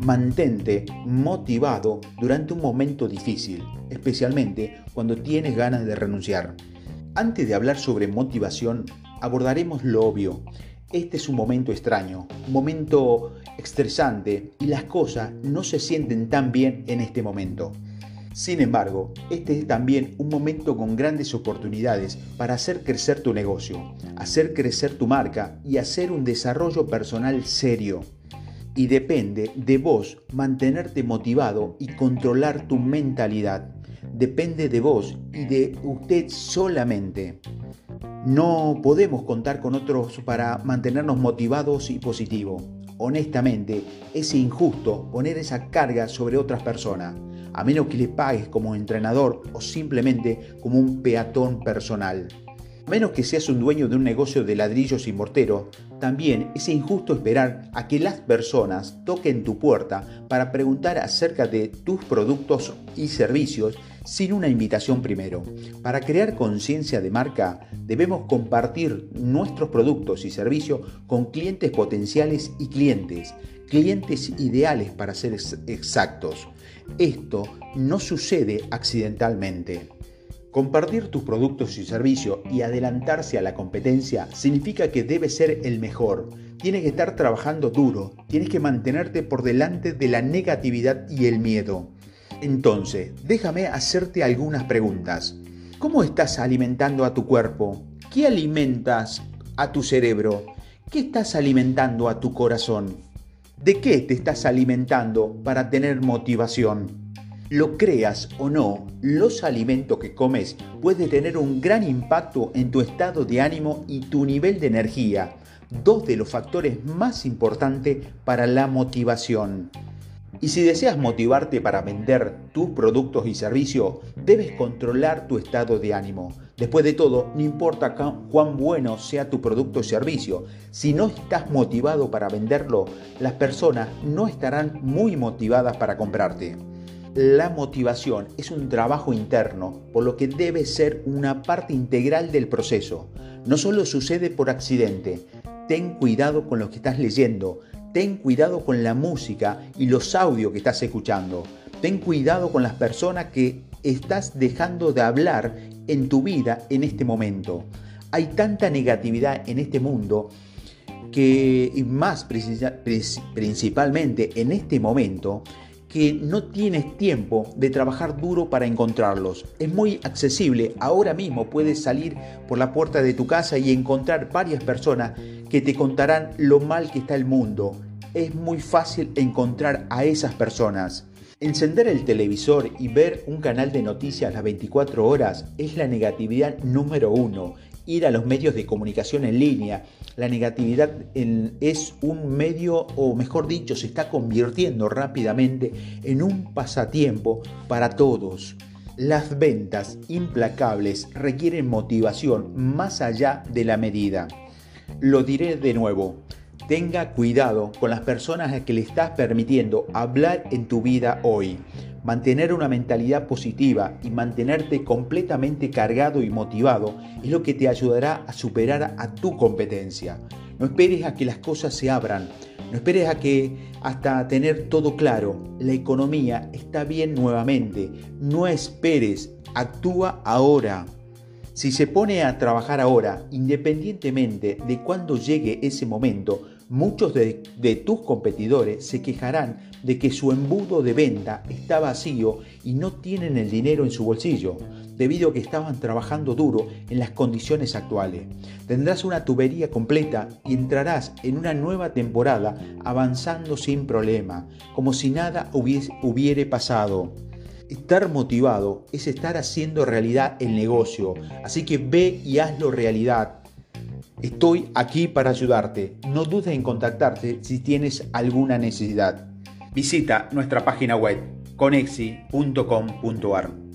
Mantente motivado durante un momento difícil, especialmente cuando tienes ganas de renunciar. Antes de hablar sobre motivación, abordaremos lo obvio. Este es un momento extraño, un momento estresante y las cosas no se sienten tan bien en este momento. Sin embargo, este es también un momento con grandes oportunidades para hacer crecer tu negocio, hacer crecer tu marca y hacer un desarrollo personal serio. Y depende de vos mantenerte motivado y controlar tu mentalidad. Depende de vos y de usted solamente. No podemos contar con otros para mantenernos motivados y positivos. Honestamente, es injusto poner esa carga sobre otras personas a menos que le pagues como entrenador o simplemente como un peatón personal. Menos que seas un dueño de un negocio de ladrillos y morteros, también es injusto esperar a que las personas toquen tu puerta para preguntar acerca de tus productos y servicios sin una invitación primero. Para crear conciencia de marca, debemos compartir nuestros productos y servicios con clientes potenciales y clientes, clientes ideales para ser exactos. Esto no sucede accidentalmente. Compartir tus productos y servicios y adelantarse a la competencia significa que debes ser el mejor. Tienes que estar trabajando duro, tienes que mantenerte por delante de la negatividad y el miedo. Entonces, déjame hacerte algunas preguntas. ¿Cómo estás alimentando a tu cuerpo? ¿Qué alimentas a tu cerebro? ¿Qué estás alimentando a tu corazón? ¿De qué te estás alimentando para tener motivación? Lo creas o no, los alimentos que comes pueden tener un gran impacto en tu estado de ánimo y tu nivel de energía, dos de los factores más importantes para la motivación. Y si deseas motivarte para vender tus productos y servicios, debes controlar tu estado de ánimo. Después de todo, no importa cuán bueno sea tu producto o servicio, si no estás motivado para venderlo, las personas no estarán muy motivadas para comprarte. La motivación es un trabajo interno, por lo que debe ser una parte integral del proceso. No solo sucede por accidente. Ten cuidado con lo que estás leyendo, Ten cuidado con la música y los audios que estás escuchando. Ten cuidado con las personas que estás dejando de hablar en tu vida en este momento. Hay tanta negatividad en este mundo que, y más principalmente en este momento, que no tienes tiempo de trabajar duro para encontrarlos. Es muy accesible. Ahora mismo puedes salir por la puerta de tu casa y encontrar varias personas que te contarán lo mal que está el mundo. Es muy fácil encontrar a esas personas. Encender el televisor y ver un canal de noticias las 24 horas es la negatividad número uno. Ir a los medios de comunicación en línea. La negatividad es un medio, o mejor dicho, se está convirtiendo rápidamente en un pasatiempo para todos. Las ventas implacables requieren motivación más allá de la medida. Lo diré de nuevo, tenga cuidado con las personas a que le estás permitiendo hablar en tu vida hoy. Mantener una mentalidad positiva y mantenerte completamente cargado y motivado es lo que te ayudará a superar a tu competencia. No esperes a que las cosas se abran, no esperes a que hasta tener todo claro. La economía está bien nuevamente. No esperes, actúa ahora. Si se pone a trabajar ahora, independientemente de cuándo llegue ese momento, muchos de, tus competidores se quejarán de que su embudo de venta está vacío y no tienen el dinero en su bolsillo, debido a que estaban trabajando duro en las condiciones actuales. Tendrás una tubería completa y entrarás en una nueva temporada avanzando sin problema, como si nada hubiese, hubiere pasado. Estar motivado es estar haciendo realidad el negocio, así que ve y hazlo realidad. Estoy aquí para ayudarte. No dudes en contactarte si tienes alguna necesidad. Visita nuestra página web conexi.com.ar.